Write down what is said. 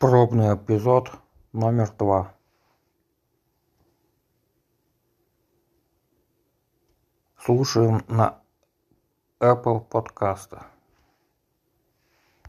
пробный эпизод номер два. Слушаем на эпл подкастах